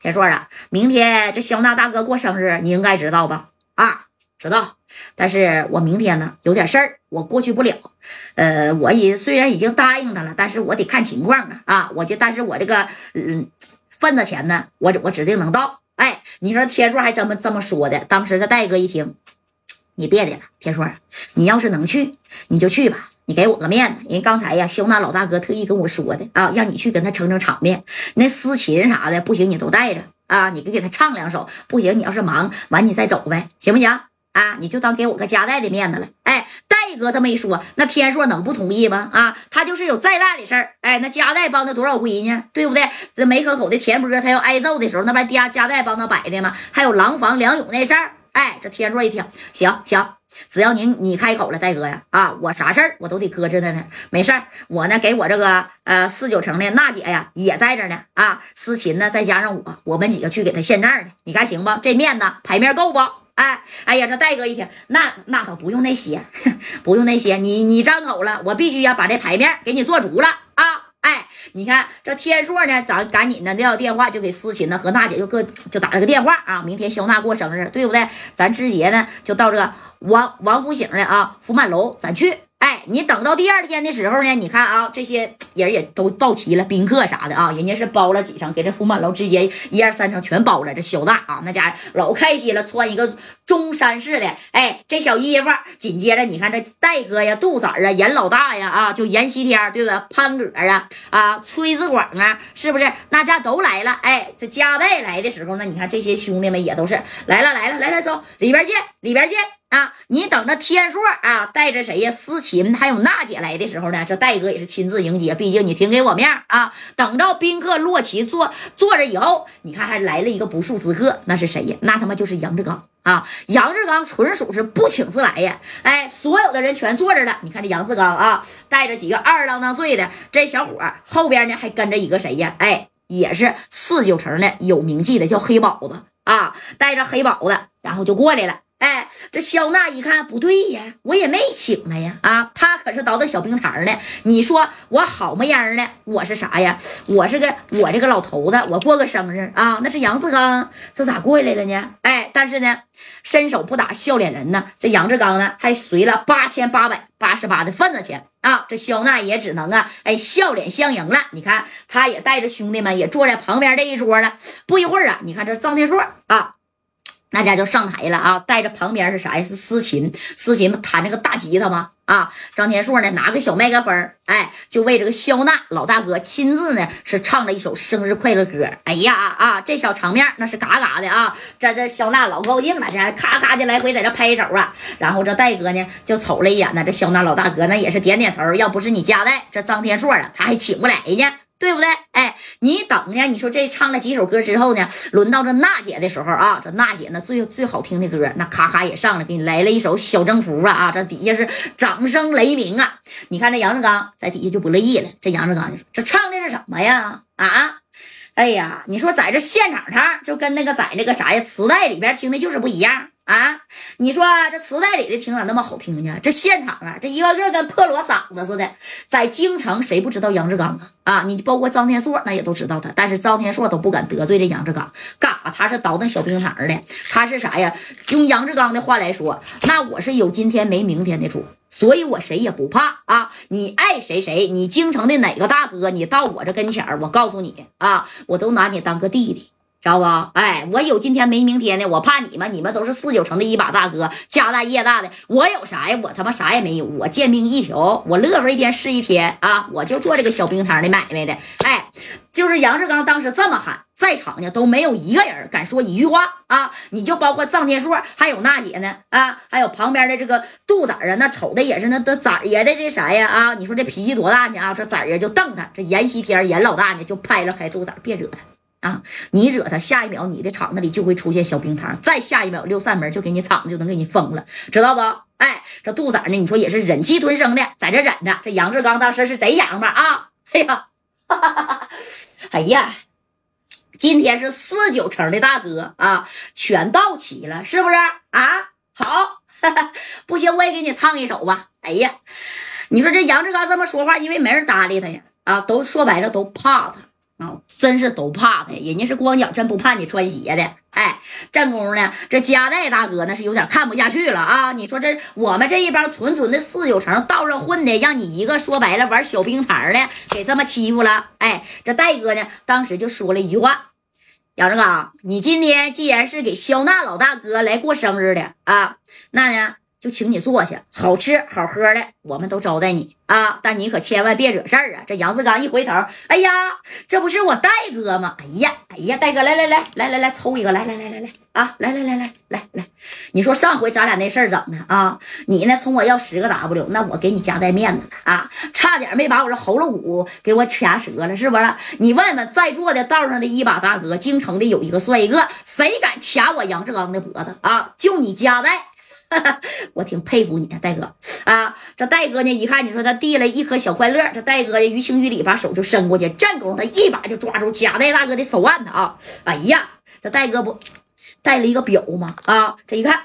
天硕啊，明天这肖娜大哥过生日，你应该知道吧？啊，知道。但是我明天呢有点事儿，我过去不了。呃，我也虽然已经答应他了，但是我得看情况啊。啊，我就但是我这个嗯份子钱呢，我我指定能到。哎，你说天硕还这么这么说的，当时这戴哥一听，你别的了，天硕，你要是能去，你就去吧。你给我个面子，人刚才呀，肖娜老大哥特意跟我说的啊，让你去跟他撑撑场面。那私琴啥的不行，你都带着啊，你给给他唱两首。不行，你要是忙完你再走呗，行不行？啊，你就当给我个夹带的面子了。哎，戴哥这么一说，那天硕能不同意吗？啊，他就是有再大的事儿，哎，那夹带帮他多少回呢？对不对？这没可口的田波，他要挨揍的时候，那不夹夹带帮他摆的吗？还有廊坊梁勇那事儿，哎，这天硕一听，行行。只要您你开口了，戴哥呀，啊，我啥事儿我都得搁着呢呢。没事儿，我呢给我这个呃四九城的娜姐呀也在这呢。啊，思琴呢再加上我，我们几个去给他献账呢。你看行不？这面子牌面够不？哎，哎呀，这戴哥一听，那那倒不用那些，不用那些，你你张口了，我必须要把这牌面给你做足了。你看这天硕呢，咱赶紧的撂电话，就给思琴呢和娜姐就各就打了个电话啊。明天肖娜过生日，对不对？咱直接呢就到这王王府井的啊福满楼，咱去。哎，你等到第二天的时候呢，你看啊，这些人也都到齐了，宾客啥的啊，人家是包了几层，给这福满楼直接一二三层全包了。这肖大啊，那家老开心了，穿一个中山式的，哎，这小衣服。紧接着你看这戴哥呀、杜子儿啊、严老大呀啊，就严西天对吧？潘哥啊啊，崔子广啊，是不是？那家都来了。哎，这家代来的时候呢，你看这些兄弟们也都是来了来了来来走，里边见，里边见。啊，你等着天硕啊，带着谁呀？思琴还有娜姐来的时候呢，这戴哥也是亲自迎接，毕竟你挺给我面啊。等到宾客落齐坐坐着以后，你看还来了一个不速之客，那是谁呀？那他妈就是杨志刚啊！杨志刚纯属是不请自来呀！哎，所有的人全坐着了，你看这杨志刚啊，带着几个二郎当岁的这小伙后边呢还跟着一个谁呀？哎，也是四九城的有名气的，叫黑宝子啊，带着黑宝子，然后就过来了。哎，这肖娜一看不对呀，我也没请他呀，啊，他可是倒腾小冰糖的。你说我好么样的？我是啥呀？我是个我这个老头子，我过个生日啊，那是杨志刚，这咋过来了呢？哎，但是呢，伸手不打笑脸人呢，这杨志刚呢还随了八千八百八十八的份子钱啊，这肖娜也只能啊，哎，笑脸相迎了。你看，他也带着兄弟们也坐在旁边这一桌了。不一会儿啊，你看这张天硕啊。那家就上台了啊，带着旁边是啥呀？是思琴，思琴不弹那个大吉他吗？啊，张天硕呢拿个小麦克风，哎，就为这个肖娜老大哥亲自呢是唱了一首生日快乐歌。哎呀啊，这小场面那是嘎嘎的啊！这这肖娜老高兴了，这还咔咔的来回在这拍手啊。然后这戴哥呢就瞅了一眼呢，这肖娜老大哥那也是点点头。要不是你夹带这张天硕啊，他还请不来呢。对不对？哎，你等呢？你说这唱了几首歌之后呢？轮到这娜姐的时候啊，这娜姐呢最最好听的歌，那咔咔也上来给你来了一首小征服啊啊！这底下是掌声雷鸣啊！你看这杨志刚在底下就不乐意了。这杨志刚就说：“这唱的是什么呀？啊？哎呀，你说在这现场唱就跟那个在那个啥呀磁带里边听的就是不一样。”啊，你说这磁带里的听咋那么好听呢？这现场啊，这一个个跟破锣嗓子似的。在京城，谁不知道杨志刚啊？啊，你包括张天硕，那也都知道他。但是张天硕都不敢得罪这杨志刚，干啥？他是倒腾小冰糖的，他是啥呀？用杨志刚的话来说，那我是有今天没明天的主，所以我谁也不怕啊！你爱谁谁，你京城的哪个大哥，你到我这跟前我告诉你啊，我都拿你当个弟弟。知道不？哎，我有今天没明天的，我怕你们，你们都是四九城的一把大哥，家大业大的，我有啥呀？我他妈啥也没有，我贱命一条，我乐呵一天是一天啊！我就做这个小冰糖的买卖的。哎，就是杨志刚当时这么喊，在场呢都没有一个人敢说一句话啊！你就包括臧天硕，还有娜姐呢啊，还有旁边的这个杜子儿啊，那瞅的也是那都崽爷的这啥呀啊？你说这脾气多大呢啊？这崽爷就瞪他，这阎锡天阎老大呢就拍了拍杜子，别惹他。啊！你惹他，下一秒你的场子里就会出现小冰糖，再下一秒六扇门就给你场子就能给你封了，知道不？哎，这杜仔呢？你说也是忍气吞声的，在这忍着。这杨志刚当时是贼洋巴啊！哎呀，哎呀，今天是四九城的大哥啊，全到齐了，是不是啊？好，不行，我也给你唱一首吧。哎呀，你说这杨志刚这么说话，因为没人搭理他呀，啊，都说白了都怕他。啊，真是都怕他，人家是光脚，真不怕你穿鞋的。哎，正宫呢，这加代大哥那是有点看不下去了啊！你说这我们这一帮纯纯的四九城道上混的，让你一个说白了玩小兵牌的给这么欺负了。哎，这戴哥呢，当时就说了一句话：“杨志刚，你今天既然是给肖娜老大哥来过生日的啊，那呢？”就请你坐下，好吃好喝的，我们都招待你啊！但你可千万别惹事儿啊！这杨志刚一回头，哎呀，这不是我戴哥吗？哎呀，哎呀，戴哥，来来来来来来，抽一个，来来来来来啊，来来来来来来，你说上回咱俩那事儿怎么的啊？你呢，冲我要十个 W，那我给你加带面子了啊，差点没把我这喉咙骨给我掐折了，是不是？你问问在座的道上的一把大哥，京城的有一个算一个，谁敢掐我杨志刚的脖子啊？就你加代。我挺佩服你的，戴哥啊！这戴哥呢，一看你说他递了一颗小快乐，这戴哥呢于情于理把手就伸过去，正功他一把就抓住贾戴大哥的手腕子啊！哎呀，这戴哥不戴了一个表吗？啊，这一看